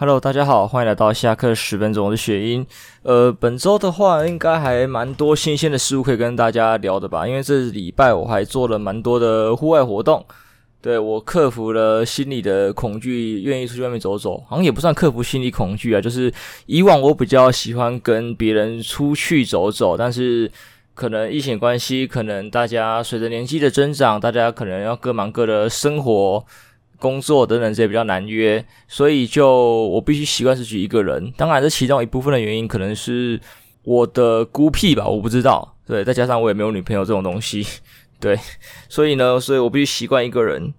Hello，大家好，欢迎来到下课十分钟，我是雪英。呃，本周的话，应该还蛮多新鲜的事物可以跟大家聊的吧？因为这礼拜我还做了蛮多的户外活动，对，我克服了心理的恐惧，愿意出去外面走走。好像也不算克服心理恐惧啊，就是以往我比较喜欢跟别人出去走走，但是可能疫情关系，可能大家随着年纪的增长，大家可能要各忙各的生活。工作等等这些比较难约，所以就我必须习惯自己一个人。当然，这其中一部分的原因可能是我的孤僻吧，我不知道。对，再加上我也没有女朋友这种东西，对，所以呢，所以我必须习惯一个人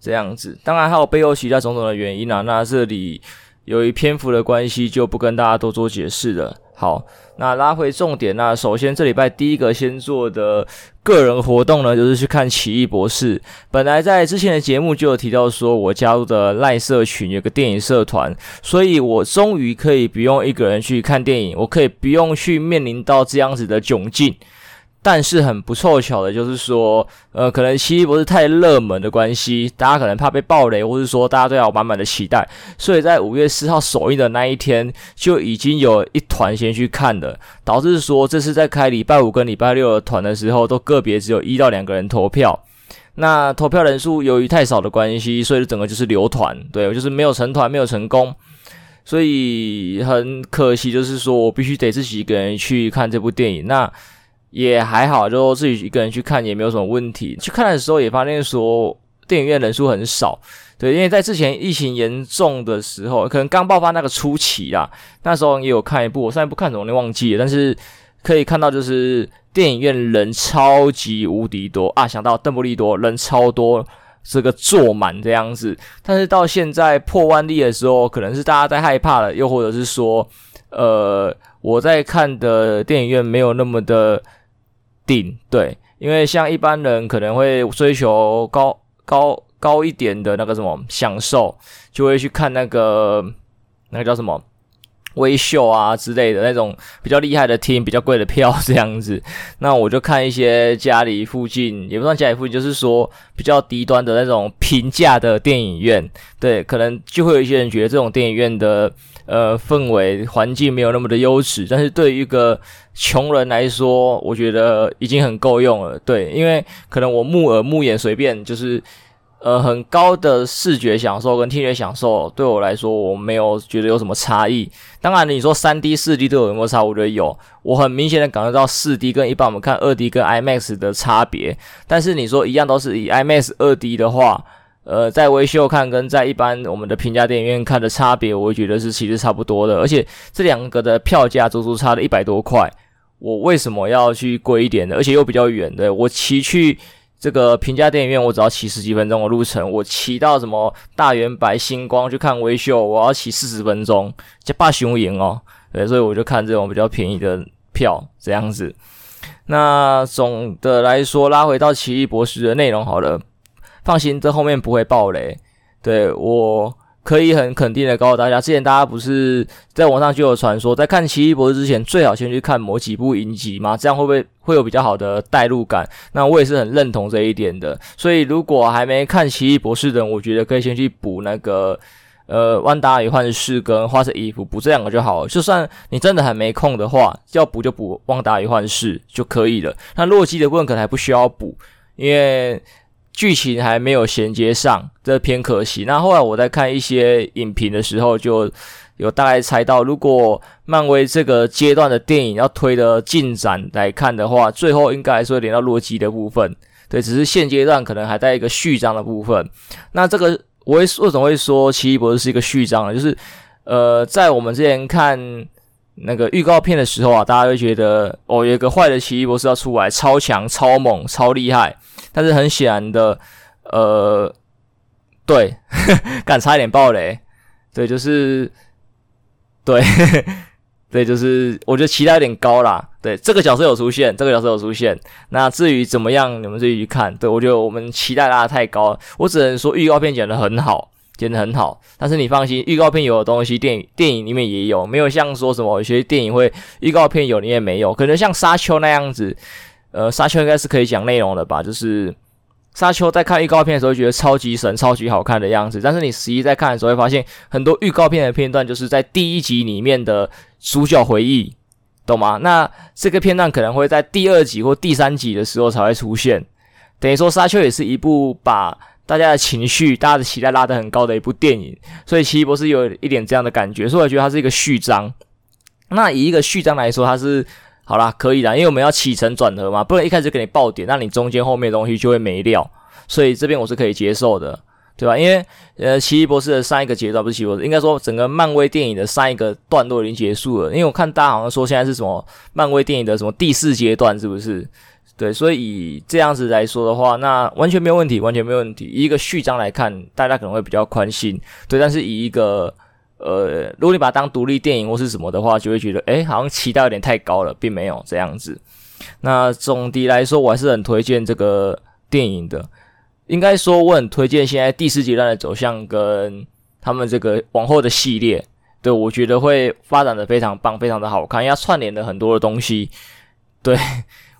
这样子。当然还有背后其他种种的原因啊。那这里由于篇幅的关系，就不跟大家多做解释了。好，那拉回重点。那首先这礼拜第一个先做的个人活动呢，就是去看《奇异博士》。本来在之前的节目就有提到说，我加入的赖社群有个电影社团，所以我终于可以不用一个人去看电影，我可以不用去面临到这样子的窘境。但是很不凑巧的，就是说，呃，可能奇异博士太热门的关系，大家可能怕被爆雷，或是说大家都要满满的期待，所以在五月四号首映的那一天，就已经有一团先去看了，导致说这次在开礼拜五跟礼拜六的团的时候，都个别只有一到两个人投票。那投票人数由于太少的关系，所以整个就是流团，对，就是没有成团，没有成功，所以很可惜，就是说我必须得自己一个人去看这部电影。那。也还好，就自己一个人去看也没有什么问题。去看的时候也发现说，电影院人数很少。对，因为在之前疫情严重的时候，可能刚爆发那个初期啦，那时候也有看一部，我上一部看什么我忘记了。但是可以看到，就是电影院人超级无敌多啊！想到邓布利多人超多，这个坐满这样子。但是到现在破万例的时候，可能是大家在害怕了，又或者是说，呃，我在看的电影院没有那么的。定对，因为像一般人可能会追求高高高一点的那个什么享受，就会去看那个那个叫什么微秀啊之类的那种比较厉害的厅，比较贵的票这样子。那我就看一些家里附近，也不算家里附近，就是说比较低端的那种平价的电影院。对，可能就会有一些人觉得这种电影院的。呃，氛围环境没有那么的优质，但是对于一个穷人来说，我觉得已经很够用了。对，因为可能我目耳目眼随便，就是呃很高的视觉享受跟听觉享受，对我来说我没有觉得有什么差异。当然，你说三 D、四 D 都有没有差？我觉得有，我很明显的感受到四 D 跟一般我们看二 D 跟 IMAX 的差别。但是你说一样都是以 IMAX 二 D 的话。呃，在威秀看跟在一般我们的平价电影院看的差别，我觉得是其实差不多的，而且这两个的票价足足差了一百多块，我为什么要去贵一点的？而且又比较远的，我骑去这个平价电影院，我只要骑十几分钟的路程，我骑到什么大圆白、星光去看威秀，我要骑四十分钟，这霸雄赢哦，对，所以我就看这种比较便宜的票，这样子。那总的来说，拉回到奇异博士的内容好了。放心，这后面不会爆雷。对，我可以很肯定的告诉大家，之前大家不是在网上就有传说，在看《奇异博士》之前，最好先去看某几部影集嘛，这样会不会会有比较好的代入感？那我也是很认同这一点的。所以，如果还没看《奇异博士》的，我觉得可以先去补那个呃《万达与幻视》跟《花色衣服》，补这两个就好了。就算你真的还没空的话，要补就补《万达与幻视》就可以了。那洛基的部分可能还不需要补，因为。剧情还没有衔接上，这偏可惜。那后来我在看一些影评的时候，就有大概猜到，如果漫威这个阶段的电影要推的进展来看的话，最后应该还是会连到洛基的部分。对，只是现阶段可能还在一个序章的部分。那这个我会为什么会说奇异博士是一个序章呢？就是呃，在我们之前看那个预告片的时候啊，大家会觉得哦，有一个坏的奇异博士要出来，超强、超猛、超厉害。但是很显然的，呃，对，敢差一点爆雷，对，就是，对，对，就是，我觉得期待有点高啦。对，这个角色有出现，这个角色有出现。那至于怎么样，你们自己去看。对，我觉得我们期待拉的太高，我只能说预告片剪得很好，剪得很好。但是你放心，预告片有的东西，电影电影里面也有，没有像说什么有些电影会预告片有，你也没有，可能像沙丘那样子。呃，沙丘应该是可以讲内容的吧？就是沙丘在看预告片的时候觉得超级神、超级好看的样子，但是你实际在看的时候会发现，很多预告片的片段就是在第一集里面的主角回忆，懂吗？那这个片段可能会在第二集或第三集的时候才会出现。等于说，沙丘也是一部把大家的情绪、大家的期待拉得很高的一部电影，所以奇异博士有一点这样的感觉，所以我觉得它是一个序章。那以一个序章来说，它是。好啦，可以啦，因为我们要起承转合嘛，不能一开始给你爆点，那你中间后面的东西就会没料，所以这边我是可以接受的，对吧？因为呃，奇异博士的上一个阶段不是奇异博士，应该说整个漫威电影的上一个段落已经结束了，因为我看大家好像说现在是什么漫威电影的什么第四阶段，是不是？对，所以以这样子来说的话，那完全没有问题，完全没有问题。一个序章来看，大家可能会比较宽心，对，但是以一个。呃，如果你把它当独立电影或是什么的话，就会觉得，诶，好像期待有点太高了，并没有这样子。那总的来说，我还是很推荐这个电影的。应该说，我很推荐现在第四阶段的走向跟他们这个往后的系列。对，我觉得会发展的非常棒，非常的好看，因为串联了很多的东西。对。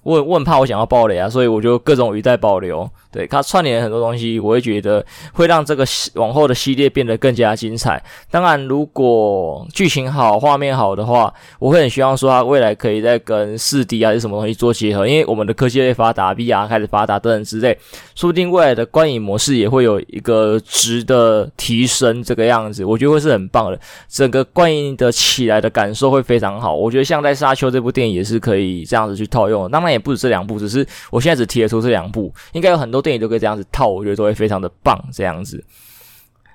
我我很怕我想要爆雷啊，所以我就各种语带保留。对，它串联很多东西，我会觉得会让这个往后的系列变得更加精彩。当然，如果剧情好、画面好的话，我会很希望说它未来可以再跟四 D 还是什么东西做结合，因为我们的科技类发达，VR 开始发达等等之类，说不定未来的观影模式也会有一个值得提升，这个样子，我觉得会是很棒的。整个观影的起来的感受会非常好。我觉得像在《沙丘》这部电影也是可以这样子去套用的。当然。也不止这两部，只是我现在只提得出这两部，应该有很多电影都可以这样子套，我觉得都会非常的棒。这样子，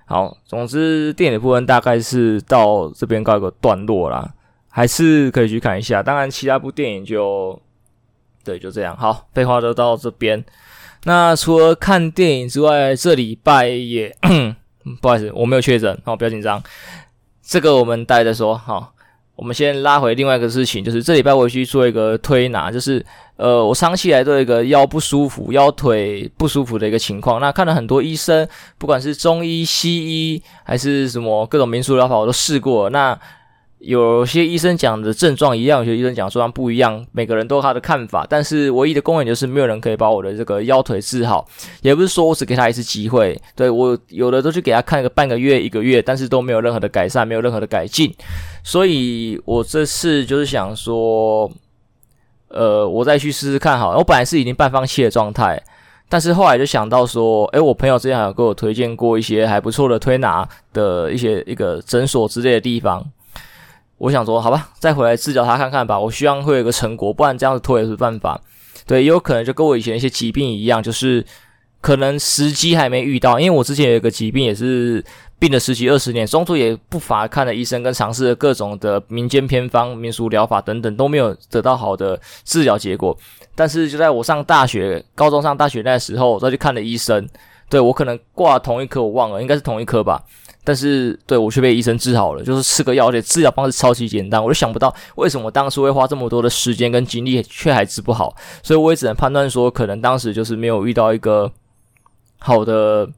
好，总之电影的部分大概是到这边告一个段落啦，还是可以去看一下。当然，其他部电影就对，就这样。好，废话都到这边。那除了看电影之外，这礼拜也 不好意思，我没有确诊，好，不要紧张。这个我们待着说，好。我们先拉回另外一个事情，就是这礼拜我去做一个推拿，就是呃，我长期来做一个腰不舒服、腰腿不舒服的一个情况。那看了很多医生，不管是中医、西医还是什么各种民俗疗法，我都试过。那有些医生讲的症状一样，有些医生讲症状不一样，每个人都有他的看法。但是唯一的公允就是没有人可以把我的这个腰腿治好，也不是说我只给他一次机会，对，我有的都去给他看个半个月、一个月，但是都没有任何的改善，没有任何的改进。所以我这次就是想说，呃，我再去试试看好。我本来是已经半放弃的状态，但是后来就想到说，诶，我朋友之前还有给我推荐过一些还不错的推拿的一些一个诊所之类的地方。我想说，好吧，再回来治疗他看看吧。我希望会有一个成果，不然这样子拖也是办法。对，也有可能就跟我以前一些疾病一样，就是可能时机还没遇到。因为我之前有一个疾病也是病了十几二十年，中途也不乏看了医生跟尝试了各种的民间偏方、民俗疗法等等，都没有得到好的治疗结果。但是就在我上大学、高中上大学那时候，再去看了医生。对，我可能挂同一科，我忘了，应该是同一科吧。但是，对，我却被医生治好了，就是吃个药，而且治疗方式超级简单，我就想不到为什么当初会花这么多的时间跟精力，却还治不好。所以我也只能判断说，可能当时就是没有遇到一个好的，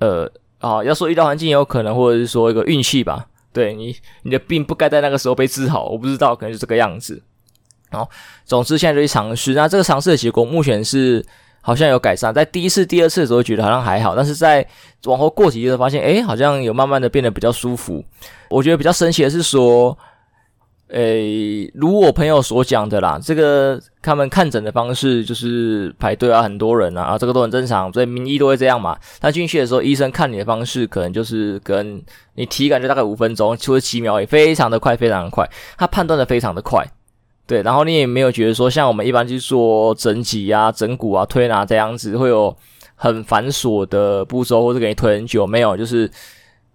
呃，啊，要说遇到环境也有可能，或者是说一个运气吧。对你，你的病不该在那个时候被治好，我不知道，可能是这个样子。好，总之现在就去尝试，那这个尝试的结果目前是。好像有改善，在第一次、第二次的时候觉得好像还好，但是在往后过几天发现，诶，好像有慢慢的变得比较舒服。我觉得比较神奇的是说，诶，如我朋友所讲的啦，这个他们看诊的方式就是排队啊，很多人啊，啊，这个都很正常，所以名医都会这样嘛。他进去的时候，医生看你的方式可能就是跟你体感就大概五分钟，除了几秒，也非常的快，非常的快，他判断的非常的快。对，然后你也没有觉得说，像我们一般去做整脊啊、整骨啊、推拿这样子，会有很繁琐的步骤，或者给你推很久。没有，就是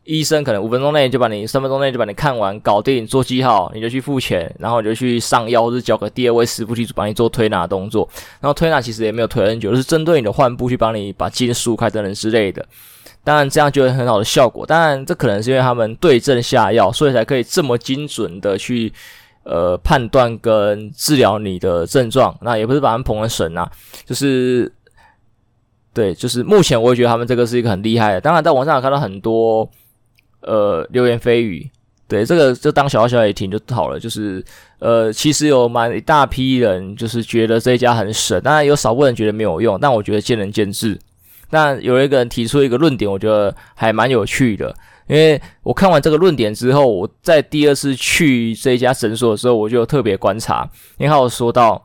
医生可能五分钟内就把你，三分钟内就把你看完，搞定，做记号，你就去付钱，然后你就去上药，或者交给第二位师傅去帮你做推拿动作。然后推拿其实也没有推很久，就是针对你的患部去帮你把筋舒开等等之类的。当然这样就会很好的效果。当然这可能是因为他们对症下药，所以才可以这么精准的去。呃，判断跟治疗你的症状，那也不是把他们捧成神啊，就是对，就是目前我也觉得他们这个是一个很厉害的。当然，在网上有看到很多呃流言蜚语，对，这个就当小小也听就好了。就是呃，其实有蛮一大批人就是觉得这一家很神，当然有少部分人觉得没有用，但我觉得见仁见智。那有一个人提出一个论点，我觉得还蛮有趣的。因为我看完这个论点之后，我在第二次去这一家诊所的时候，我就特别观察，因为他有说到，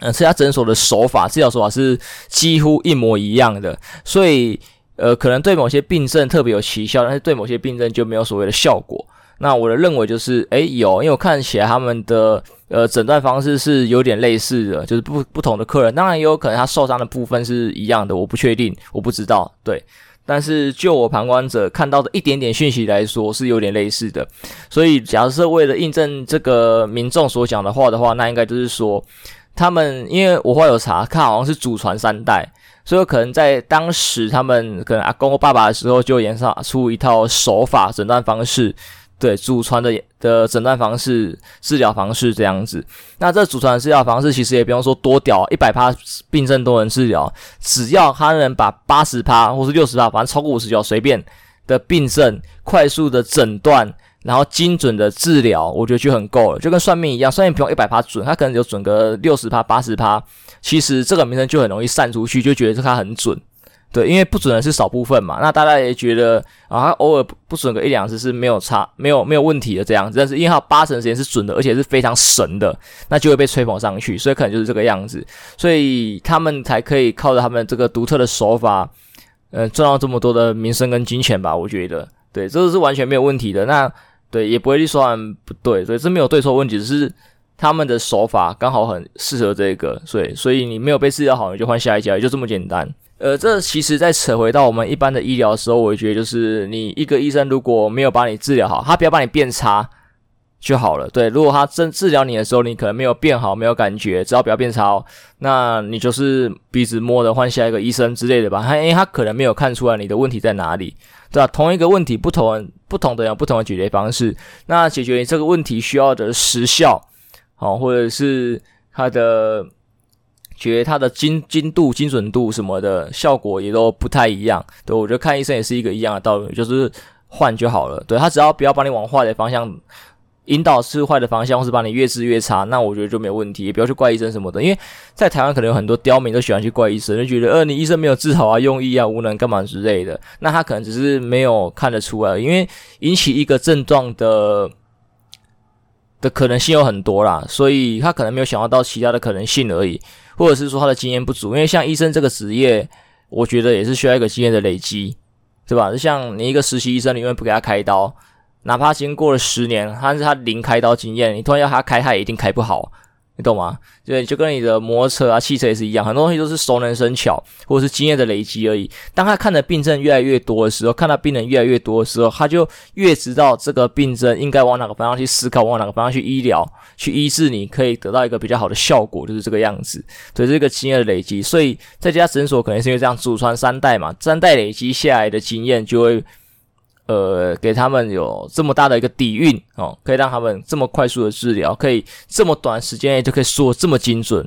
呃，这家诊所的手法、治疗手法是几乎一模一样的，所以呃，可能对某些病症特别有奇效，但是对某些病症就没有所谓的效果。那我的认为就是，诶，有，因为我看起来他们的呃诊断方式是有点类似的，就是不不同的客人，当然也有可能他受伤的部分是一样的，我不确定，我不知道，对。但是就我旁观者看到的一点点讯息来说，是有点类似的。所以假设为了印证这个民众所讲的话的话，那应该就是说，他们因为我会有查，看好像是祖传三代，所以可能在当时他们可能阿公或爸爸的时候就研发出一套手法诊断方式。对，祖传的的诊断方式、治疗方式这样子。那这祖传的治疗方式其实也不用说多屌，一百趴病症都能治疗，只要他能把八十趴或是六十趴，反正超过五十九随便的病症快速的诊断，然后精准的治疗，我觉得就很够了。就跟算命一样，算命不用一百趴准，他可能就准个六十趴、八十趴，其实这个名声就很容易散出去，就觉得他很准。对，因为不准的是少部分嘛，那大家也觉得啊，偶尔不准个一两次是没有差、没有没有问题的这样子。但是因为他八成时间是准的，而且是非常神的，那就会被吹捧上去，所以可能就是这个样子，所以他们才可以靠着他们这个独特的手法，呃，赚到这么多的名声跟金钱吧。我觉得，对，这个是完全没有问题的。那对，也不会去说他们不对，所以这没有对错问题，只是他们的手法刚好很适合这个，所以所以你没有被治疗好，你就换下一家，也就这么简单。呃，这其实再扯回到我们一般的医疗的时候，我觉得就是你一个医生如果没有把你治疗好，他不要把你变差就好了。对，如果他真治疗你的时候，你可能没有变好，没有感觉，只要不要变差哦，那你就是鼻子摸的换下一个医生之类的吧。他因为他可能没有看出来你的问题在哪里，对吧？同一个问题，不同不同的人有不同的解决方式。那解决你这个问题需要的时效，好，或者是他的。觉得它的精精度、精准度什么的效果也都不太一样，对，我觉得看医生也是一个一样的道理，就是换就好了。对，他只要不要把你往坏的方向引导，是坏的方向，或是把你越治越差，那我觉得就没有问题，也不要去怪医生什么的。因为在台湾可能有很多刁民都喜欢去怪医生，就觉得呃你医生没有治好啊，用医啊无能干嘛之类的。那他可能只是没有看得出来，因为引起一个症状的的可能性有很多啦，所以他可能没有想到到其他的可能性而已。或者是说他的经验不足，因为像医生这个职业，我觉得也是需要一个经验的累积，对吧？就像你一个实习医生，你永远不给他开刀，哪怕经过了十年，但是他零开刀经验，你突然要他开，他也一定开不好。你懂吗？对，就跟你的摩托车啊、汽车也是一样，很多东西都是熟能生巧，或者是经验的累积而已。当他看的病症越来越多的时候，看到病人越来越多的时候，他就越知道这个病症应该往哪个方向去思考，往哪个方向去医疗、去医治，你可以得到一个比较好的效果，就是这个样子。对，这个经验的累积，所以在这家诊所可能是因为这样，祖传三代嘛，三代累积下来的经验就会。呃，给他们有这么大的一个底蕴哦，可以让他们这么快速的治疗，可以这么短时间内就可以说这么精准，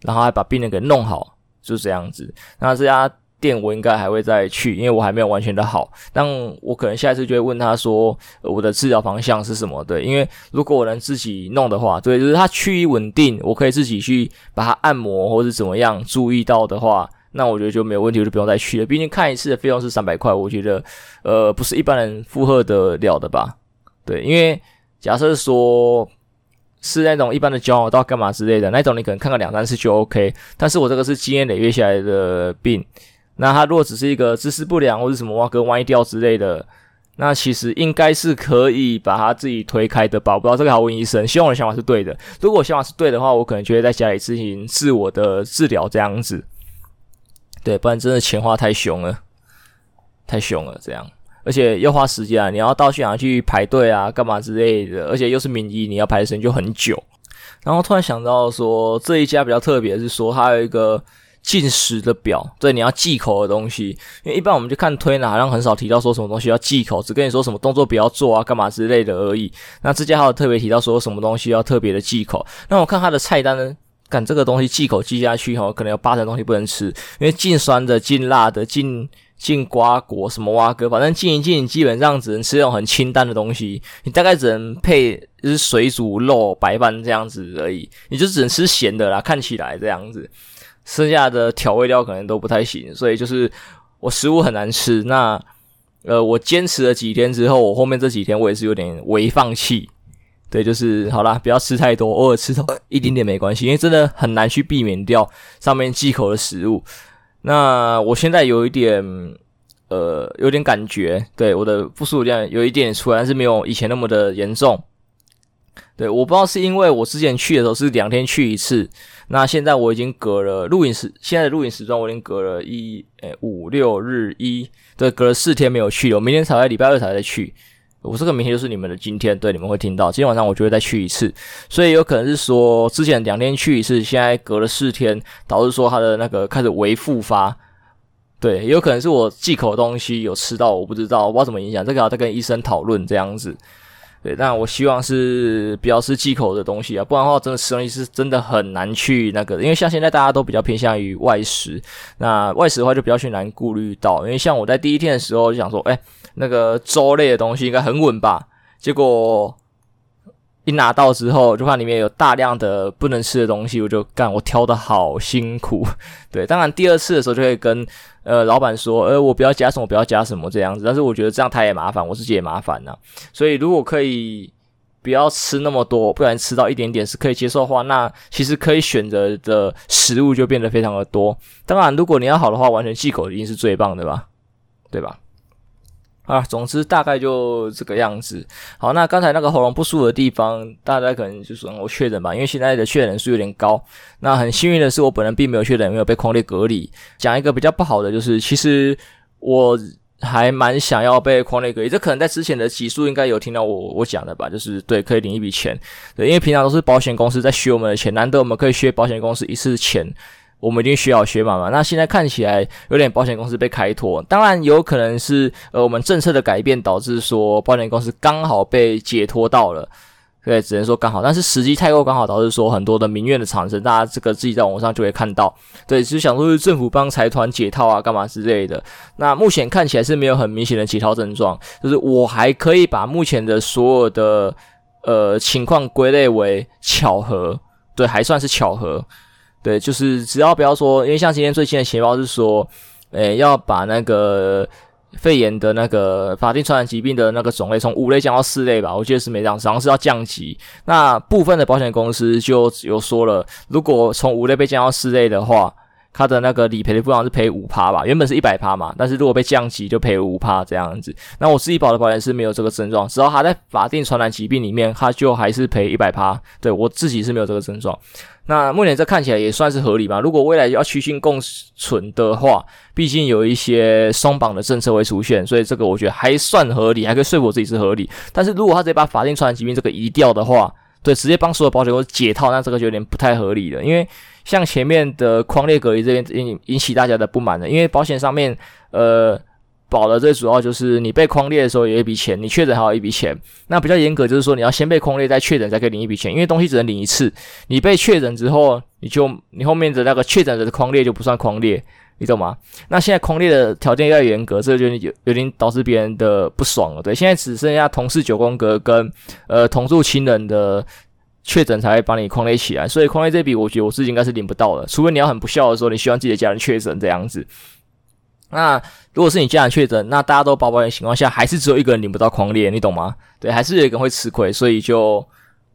然后还把病人给弄好，就是这样子。那这家店我应该还会再去，因为我还没有完全的好。但我可能下一次就会问他说，我的治疗方向是什么？对，因为如果我能自己弄的话，对，就是他趋于稳定，我可以自己去把它按摩或是怎么样注意到的话。那我觉得就没有问题，我就不用再去了。毕竟看一次的费用是三百块，我觉得呃不是一般人负荷得了的吧？对，因为假设说是那种一般的脚到干嘛之类的那种，你可能看个两三次就 OK。但是我这个是经验累月下来的病，那他如果只是一个姿势不良或者什么挖根歪掉之类的，那其实应该是可以把他自己推开的吧？我不知道这个好问医生，希望我的想法是对的。如果我想法是对的话，我可能就会在家里进行自我的治疗这样子。对，不然真的钱花太凶了，太凶了，这样，而且又花时间啊，你要到现场去排队啊，干嘛之类的，而且又是名医，你要排的时间就很久。然后突然想到说，这一家比较特别，是说它有一个进食的表，对，你要忌口的东西。因为一般我们就看推拿，好像很少提到说什么东西要忌口，只跟你说什么动作不要做啊，干嘛之类的而已。那这家还有特别提到说什么东西要特别的忌口。那我看它的菜单呢？干这个东西忌口忌下去哈，可能有八成东西不能吃，因为禁酸的、禁辣的、禁进瓜果什么蛙哥，反正进一进，基本上只能吃那种很清淡的东西。你大概只能配就是水煮肉、白饭这样子而已，你就只能吃咸的啦。看起来这样子，剩下的调味料可能都不太行，所以就是我食物很难吃。那呃，我坚持了几天之后，我后面这几天我也是有点微放弃。对，就是好啦，不要吃太多，偶尔吃到一点点没关系，因为真的很难去避免掉上面忌口的食物。那我现在有一点，呃，有点感觉，对我的不舒服量有一点出来，但是没有以前那么的严重。对，我不知道是因为我之前去的时候是两天去一次，那现在我已经隔了录影时，现在的录影时段我已经隔了一，诶，五六日一，对，隔了四天没有去了，我明天才会礼拜二才再去。我这个明天就是你们的今天，对，你们会听到。今天晚上我就会再去一次，所以有可能是说之前两天去一次，现在隔了四天，导致说他的那个开始微复发。对，也有可能是我忌口东西有吃到，我不知道，我不知道怎么影响，这个要再跟医生讨论这样子。对，但我希望是不要吃忌口的东西啊，不然的话真的吃东西是真的很难去那个，因为像现在大家都比较偏向于外食，那外食的话就比较去难顾虑到，因为像我在第一天的时候就想说，哎。那个粥类的东西应该很稳吧？结果一拿到之后，就怕里面有大量的不能吃的东西，我就干，我挑的好辛苦。对，当然第二次的时候就会跟呃老板说，呃我不要加什么，不要加什么这样子。但是我觉得这样他也麻烦，我自己也麻烦呐。所以如果可以不要吃那么多，不然吃到一点点是可以接受的话，那其实可以选择的食物就变得非常的多。当然，如果你要好的话，完全忌口一定是最棒的吧？对吧？啊，总之大概就这个样子。好，那刚才那个喉咙不舒服的地方，大家可能就是我确诊吧，因为现在的确诊数有点高。那很幸运的是，我本人并没有确诊，没有被匡列隔离。讲一个比较不好的，就是其实我还蛮想要被匡列隔离。这可能在之前的集数应该有听到我我讲的吧，就是对，可以领一笔钱。对，因为平常都是保险公司在削我们的钱，难得我们可以削保险公司一次钱。我们已经学好学满嘛，那现在看起来有点保险公司被开脱，当然有可能是呃我们政策的改变导致说保险公司刚好被解脱到了，对，只能说刚好，但是时机太过刚好导致说很多的民怨的产生，大家这个自己在网上就会看到，对，只是想说是政府帮财团解套啊，干嘛之类的。那目前看起来是没有很明显的解套症状，就是我还可以把目前的所有的呃情况归类为巧合，对，还算是巧合。对，就是只要不要说，因为像今天最新的情报是说，诶，要把那个肺炎的那个法定传染疾病的那个种类从五类降到四类吧，我记得是没这样，好像是要降级。那部分的保险公司就有说了，如果从五类被降到四类的话。他的那个理赔的部分是赔五趴吧，原本是一百趴嘛，但是如果被降级就赔五趴这样子。那我自己保的保险是没有这个症状，只要他在法定传染疾病里面，他就还是赔一百趴。对，我自己是没有这个症状。那目前这看起来也算是合理吧。如果未来要趋近共存的话，毕竟有一些松绑的政策会出现，所以这个我觉得还算合理，还可以说服自己是合理。但是如果他直接把法定传染疾病这个移掉的话，对，直接帮所有保险公司解套，那这个就有点不太合理了，因为。像前面的框列隔离这边引引起大家的不满的，因为保险上面呃保的最主要就是你被框列的时候有一笔钱，你确诊还有一笔钱。那比较严格就是说你要先被框列再确诊才可以领一笔钱，因为东西只能领一次。你被确诊之后，你就你后面的那个确诊的框列就不算框列，你懂吗？那现在框列的条件要严格，这就有有点导致别人的不爽了。对，现在只剩下同事九宫格跟呃同住亲人的。确诊才会帮你匡列起来，所以匡列这笔我觉得我自己应该是领不到的，除非你要很不孝的时候，你希望自己的家人确诊这样子。那如果是你家人确诊，那大家都保保的情况下，还是只有一个人领不到匡列，你懂吗？对，还是有一个人会吃亏，所以就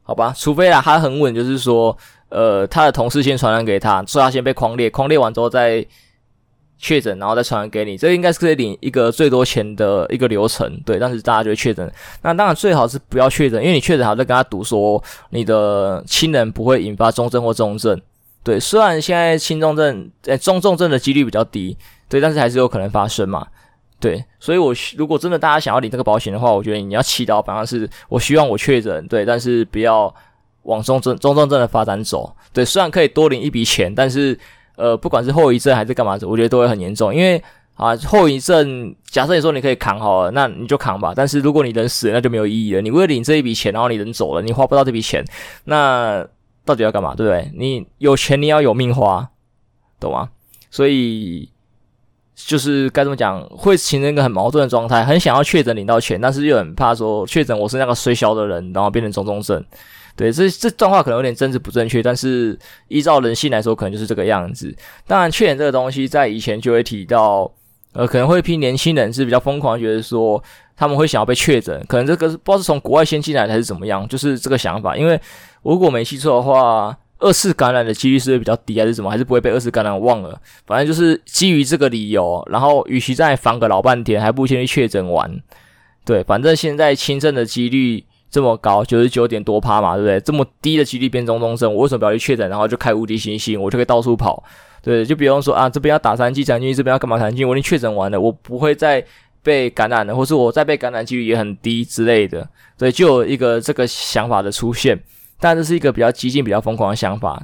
好吧，除非啊他很稳，就是说，呃，他的同事先传染给他，所以他先被匡列，匡列完之后再。确诊，然后再传染给你，这应该是可以领一个最多钱的一个流程，对。但是大家就会确诊，那当然最好是不要确诊，因为你确诊还在跟他赌说你的亲人不会引发中症或重症，对。虽然现在轻重症、诶中重症的几率比较低，对，但是还是有可能发生嘛，对。所以我如果真的大家想要领这个保险的话，我觉得你要祈祷，反而是我希望我确诊，对，但是不要往中症、中重症的发展走，对。虽然可以多领一笔钱，但是。呃，不管是后遗症还是干嘛，我觉得都会很严重。因为啊，后遗症，假设你说你可以扛好了，那你就扛吧。但是如果你人死了，那就没有意义了。你为了领这一笔钱，然后你人走了，你花不到这笔钱，那到底要干嘛？对不对？你有钱，你要有命花，懂吗？所以就是该怎么讲，会形成一个很矛盾的状态，很想要确诊领到钱，但是又很怕说确诊我是那个衰小的人，然后变成中重症。对，这这段话可能有点政治不正确，但是依照人性来说，可能就是这个样子。当然，确诊这个东西在以前就会提到，呃，可能会批年轻人是比较疯狂，觉得说他们会想要被确诊，可能这个不知道是从国外先进来的还是怎么样，就是这个想法。因为如果没记错的话。二次感染的几率是比较低，还是什么？还是不会被二次感染？忘了。反正就是基于这个理由，然后与其在防个老半天，还不如先去确诊完。对，反正现在轻症的几率这么高，九十九点多趴嘛，对不对？这么低的几率变中中症，我为什么不要去确诊？然后就开无敌星星，我就可以到处跑。对，就比方说啊，这边要打三剂三剂，这边要干嘛三剂？我已经确诊完了，我不会再被感染了，或是我再被感染几率也很低之类的。对，就有一个这个想法的出现。但这是一个比较激进、比较疯狂的想法，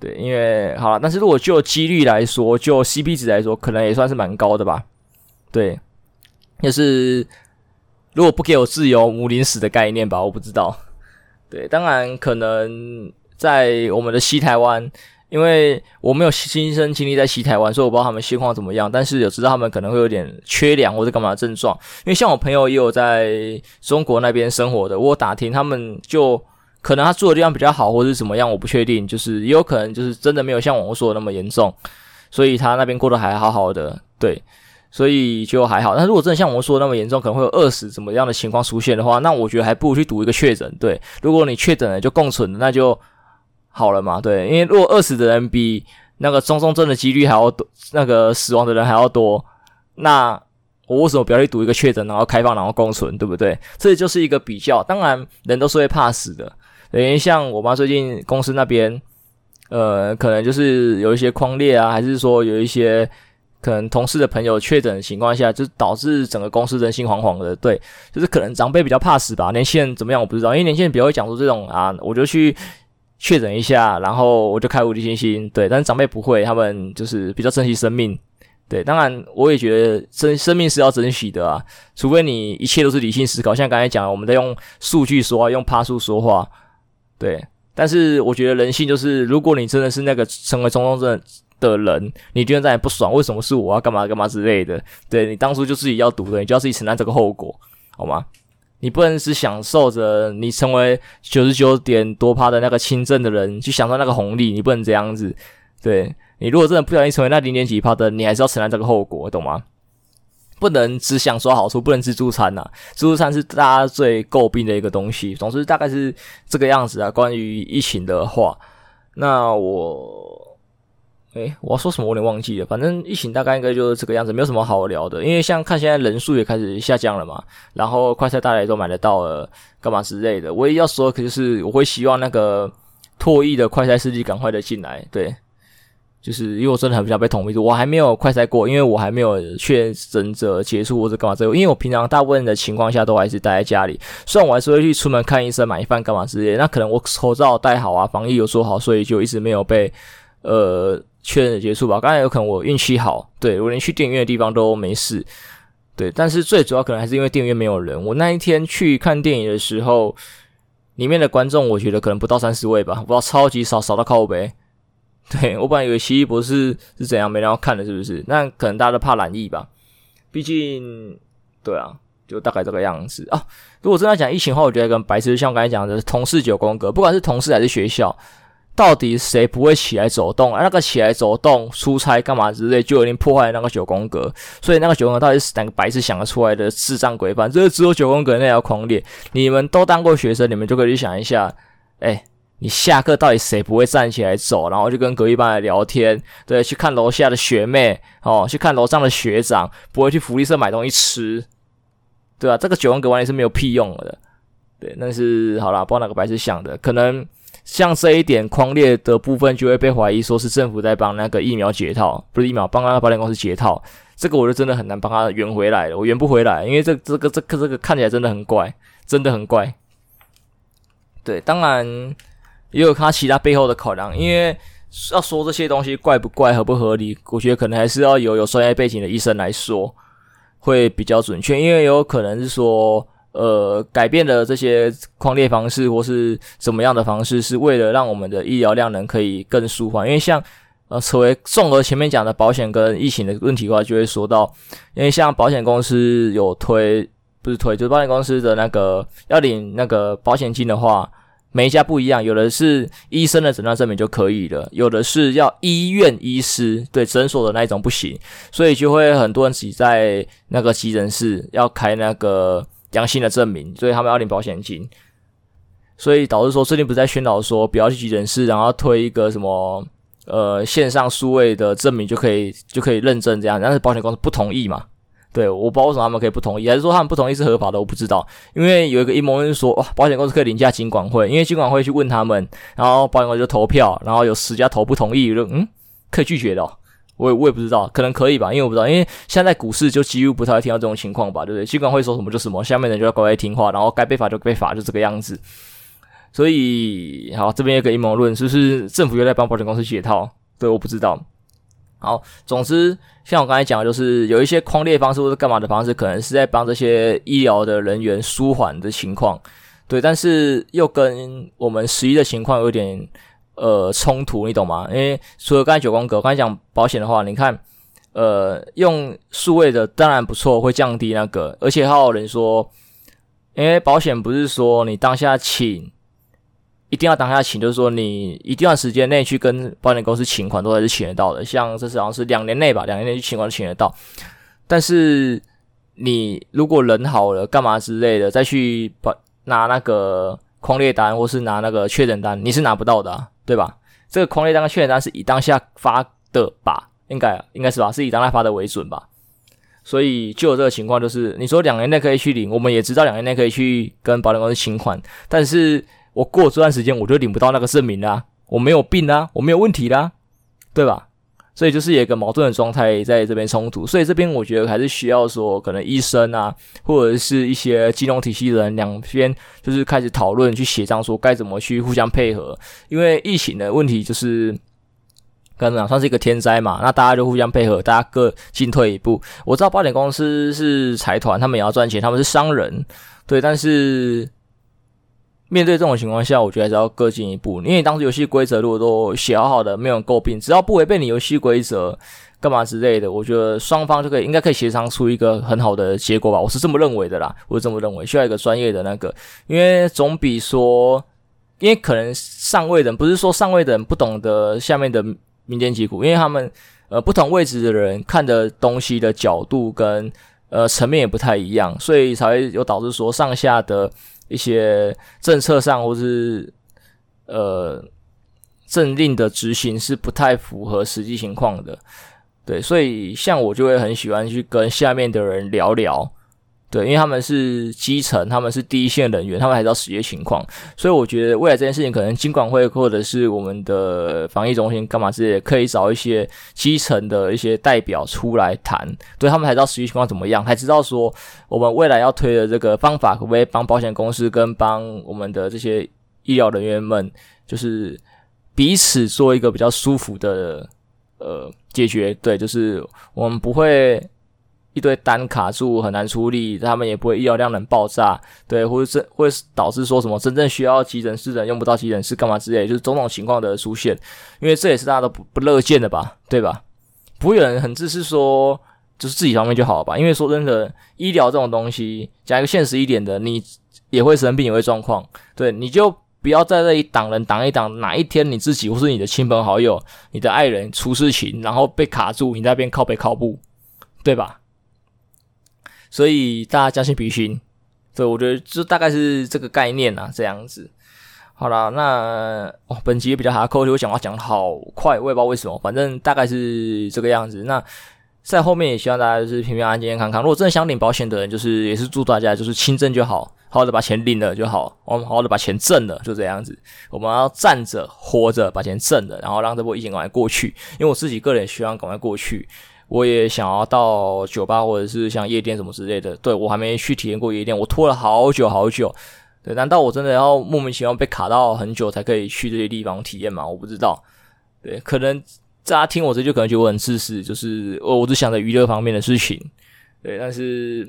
对，因为好了，但是如果就几率来说，就 CP 值来说，可能也算是蛮高的吧，对，就是如果不给我自由，母临死的概念吧，我不知道，对，当然可能在我们的西台湾，因为我没有亲身经历在西台湾，所以我不知道他们现况怎么样，但是有知道他们可能会有点缺粮或者干嘛的症状，因为像我朋友也有在中国那边生活的，我打听他们就。可能他住的地方比较好，或者是怎么样，我不确定。就是也有可能就是真的没有像网络说的那么严重，所以他那边过得还好好的，对，所以就还好。但如果真的像我们说那么严重，可能会有饿死怎么样的情况出现的话，那我觉得还不如去赌一个确诊。对，如果你确诊了就共存，那就好了嘛。对，因为如果饿死的人比那个中重症的几率还要多，那个死亡的人还要多，那我为什么不要去赌一个确诊，然后开放，然后共存，对不对？这就是一个比较。当然，人都是会怕死的。等于像我妈最近公司那边，呃，可能就是有一些框列啊，还是说有一些可能同事的朋友确诊的情况下，就导致整个公司人心惶惶的。对，就是可能长辈比较怕死吧，年轻人怎么样我不知道，因为年轻人比较会讲出这种啊，我就去确诊一下，然后我就开无敌星星。对，但是长辈不会，他们就是比较珍惜生命。对，当然我也觉得生生命是要珍惜的啊，除非你一切都是理性思考，像刚才讲，我们在用数据说话，用趴数说话。对，但是我觉得人性就是，如果你真的是那个成为中重症的人，你居然在不爽，为什么是我要干嘛干嘛之类的？对，你当初就自己要赌的，你就要自己承担这个后果，好吗？你不能只享受着你成为九十九点多趴的那个轻症的人去享受那个红利，你不能这样子。对，你如果真的不小心成为那零点几趴的，你还是要承担这个后果，懂吗？不能只想说好处，不能吃自助餐呐、自助餐是大家最诟病的一个东西。总之，大概是这个样子啊。关于疫情的话，那我，诶，我要说什么？我有点忘记了。反正疫情大概应该就是这个样子，没有什么好聊的。因为像看现在人数也开始下降了嘛，然后快菜大家也都买得到了，干嘛之类的。唯一要说可就是，我会希望那个唾液的快菜司机赶快的进来，对。就是因为我真的很不想被捅鼻子，我还没有快筛过，因为我还没有确诊者结束或者干嘛之类。因为我平常大部分的情况下都还是待在家里，虽然我还是会去出门看医生、买饭干嘛之类。那可能我口罩戴好啊，防疫有做好，所以就一直没有被呃确诊结束吧。刚才有可能我运气好，对，我连去电影院的地方都没事。对，但是最主要可能还是因为电影院没有人。我那一天去看电影的时候，里面的观众我觉得可能不到三十位吧，不知道超级少，少到靠北。对，我本来以为奇异博士是怎样没人要看的，是不是？那可能大家都怕染疫吧。毕竟，对啊，就大概这个样子啊。如果真的讲疫情的话，我觉得跟白痴，像我刚才讲的，同事九宫格，不管是同事还是学校，到底谁不会起来走动？啊，那个起来走动、出差干嘛之类，就有点破坏那个九宫格。所以那个九宫格到底是哪个白痴想得出来的智障规范？这个只有九宫格那条狂烈。你们都当过学生，你们就可以去想一下，哎。你下课到底谁不会站起来走，然后就跟隔壁班来聊天？对，去看楼下的学妹哦，去看楼上的学长，不会去福利社买东西吃，对啊，这个九宫格完全是没有屁用的。对，但是好啦，不知道哪个白痴想的，可能像这一点匡列的部分，就会被怀疑说是政府在帮那个疫苗解套，不是疫苗，帮那个保险公司解套。这个我就真的很难帮他圆回来了，我圆不回来，因为这这个这个这个看起来真的很怪，真的很怪。对，当然。也有他其他背后的考量，因为要说这些东西怪不怪、合不合理，我觉得可能还是要有有专业背景的医生来说会比较准确。因为有可能是说，呃，改变了这些框列方式或是怎么样的方式，是为了让我们的医疗量能可以更舒缓。因为像呃，扯回综合前面讲的保险跟疫情的问题的话，就会说到，因为像保险公司有推，不是推，就是保险公司的那个要领那个保险金的话，每一家不一样，有的是医生的诊断证明就可以了，有的是要医院医师对诊所的那一种不行，所以就会很多人挤在那个急诊室要开那个阳性的证明，所以他们要领保险金，所以导致说最近不是在宣导说不要去急诊室，然后推一个什么。呃，线上数位的证明就可以就可以认证这样，但是保险公司不同意嘛？对，我不知道为什么他们可以不同意，还是说他们不同意是合法的？我不知道，因为有一个阴谋论说，哇，保险公司可以凌驾金管会，因为金管会去问他们，然后保险公司就投票，然后有十家投不同意，就嗯，可以拒绝的。我也我也不知道，可能可以吧，因为我不知道，因为现在股市就几乎不太会听到这种情况吧，对不对？金管会说什么就什么，下面人就要乖乖听话，然后该被罚就被罚，就这个样子。所以，好，这边有个阴谋论，是不是政府又在帮保险公司解套？对，我不知道。好，总之，像我刚才讲的，就是有一些框列方式或者干嘛的方式，可能是在帮这些医疗的人员舒缓的情况。对，但是又跟我们实际的情况有点呃冲突，你懂吗？因为除了刚才九宫格，刚才讲保险的话，你看，呃，用数位的当然不错，会降低那个，而且还有人说，因为保险不是说你当下请。一定要当下请，就是说你一定要时间内去跟保险公司请款，都还是请得到的。像这次好像是两年内吧，两年内去请款都请得到。但是你如果人好了，干嘛之类的，再去把拿那个匡列单或是拿那个确诊单，你是拿不到的，对吧？这个匡列单跟确诊单是以当下发的吧？应该应该是吧？是以当下发的为准吧？所以就有这个情况，就是你说两年内可以去领，我们也知道两年内可以去跟保险公司请款，但是。我过这段时间我就领不到那个证明啦，我没有病啦，我没有问题啦，对吧？所以就是有一个矛盾的状态在这边冲突，所以这边我觉得还是需要说，可能医生啊，或者是一些金融体系的人两边就是开始讨论去协商，说该怎么去互相配合。因为疫情的问题就是，刚刚讲算是一个天灾嘛，那大家就互相配合，大家各进退一步。我知道保险公司是财团，他们也要赚钱，他们是商人，对，但是。面对这种情况下，我觉得还是要各进一步。因为当时游戏规则如果都写好好的，没有诟病，只要不违背你游戏规则，干嘛之类的，我觉得双方就可以应该可以协商出一个很好的结果吧。我是这么认为的啦，我是这么认为，需要一个专业的那个，因为总比说，因为可能上位的人不是说上位的人不懂得下面的民间疾苦，因为他们呃不同位置的人看的东西的角度跟呃层面也不太一样，所以才会有导致说上下的。一些政策上或是呃政令的执行是不太符合实际情况的，对，所以像我就会很喜欢去跟下面的人聊聊。对，因为他们是基层，他们是第一线人员，他们还知道实际情况，所以我觉得未来这件事情可能金管会或者是我们的防疫中心干嘛之类的，可以找一些基层的一些代表出来谈，对，他们才知道实际情况怎么样，才知道说我们未来要推的这个方法可不可以帮保险公司跟帮我们的这些医疗人员们，就是彼此做一个比较舒服的呃解决，对，就是我们不会。一堆单卡住很难处理，他们也不会医疗量能爆炸，对，或者是会导致说什么真正需要急诊室的用不到急诊室干嘛之类，就是种种情况的出现，因为这也是大家都不不乐见的吧，对吧？不会有人很自私说就是自己方面就好了吧？因为说真的，医疗这种东西，讲一个现实一点的，你也会生病，也会状况，对，你就不要在这里挡人挡一挡，哪一天你自己或是你的亲朋好友、你的爱人出事情，然后被卡住，你那边靠背靠步，对吧？所以大家将心比心，对，我觉得就大概是这个概念啊，这样子。好啦，那哦，本集也比较哈扣，就我讲话讲得好快，我也不知道为什么，反正大概是这个样子。那在后面也希望大家就是平平安安、健健康康。如果真的想领保险的人，就是也是祝大家就是轻症就好，好好的把钱领了就好，我们好好的把钱挣了，就这样子。我们要站着活着把钱挣了，然后让这波疫情赶快过去。因为我自己个人也希望赶快过去。我也想要到酒吧或者是像夜店什么之类的，对，我还没去体验过夜店，我拖了好久好久。对，难道我真的要莫名其妙被卡到很久才可以去这些地方体验吗？我不知道。对，可能大家听我这就可能觉得我很自私，就是我我只想着娱乐方面的事情。对，但是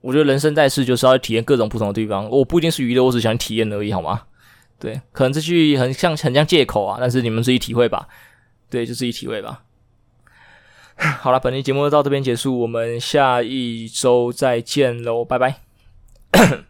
我觉得人生在世就是要体验各种不同的地方，我不一定是娱乐，我只想体验而已，好吗？对，可能这句很像很像借口啊，但是你们自己体会吧。对，就自己体会吧。好了，本期节目就到这边结束，我们下一周再见喽，拜拜。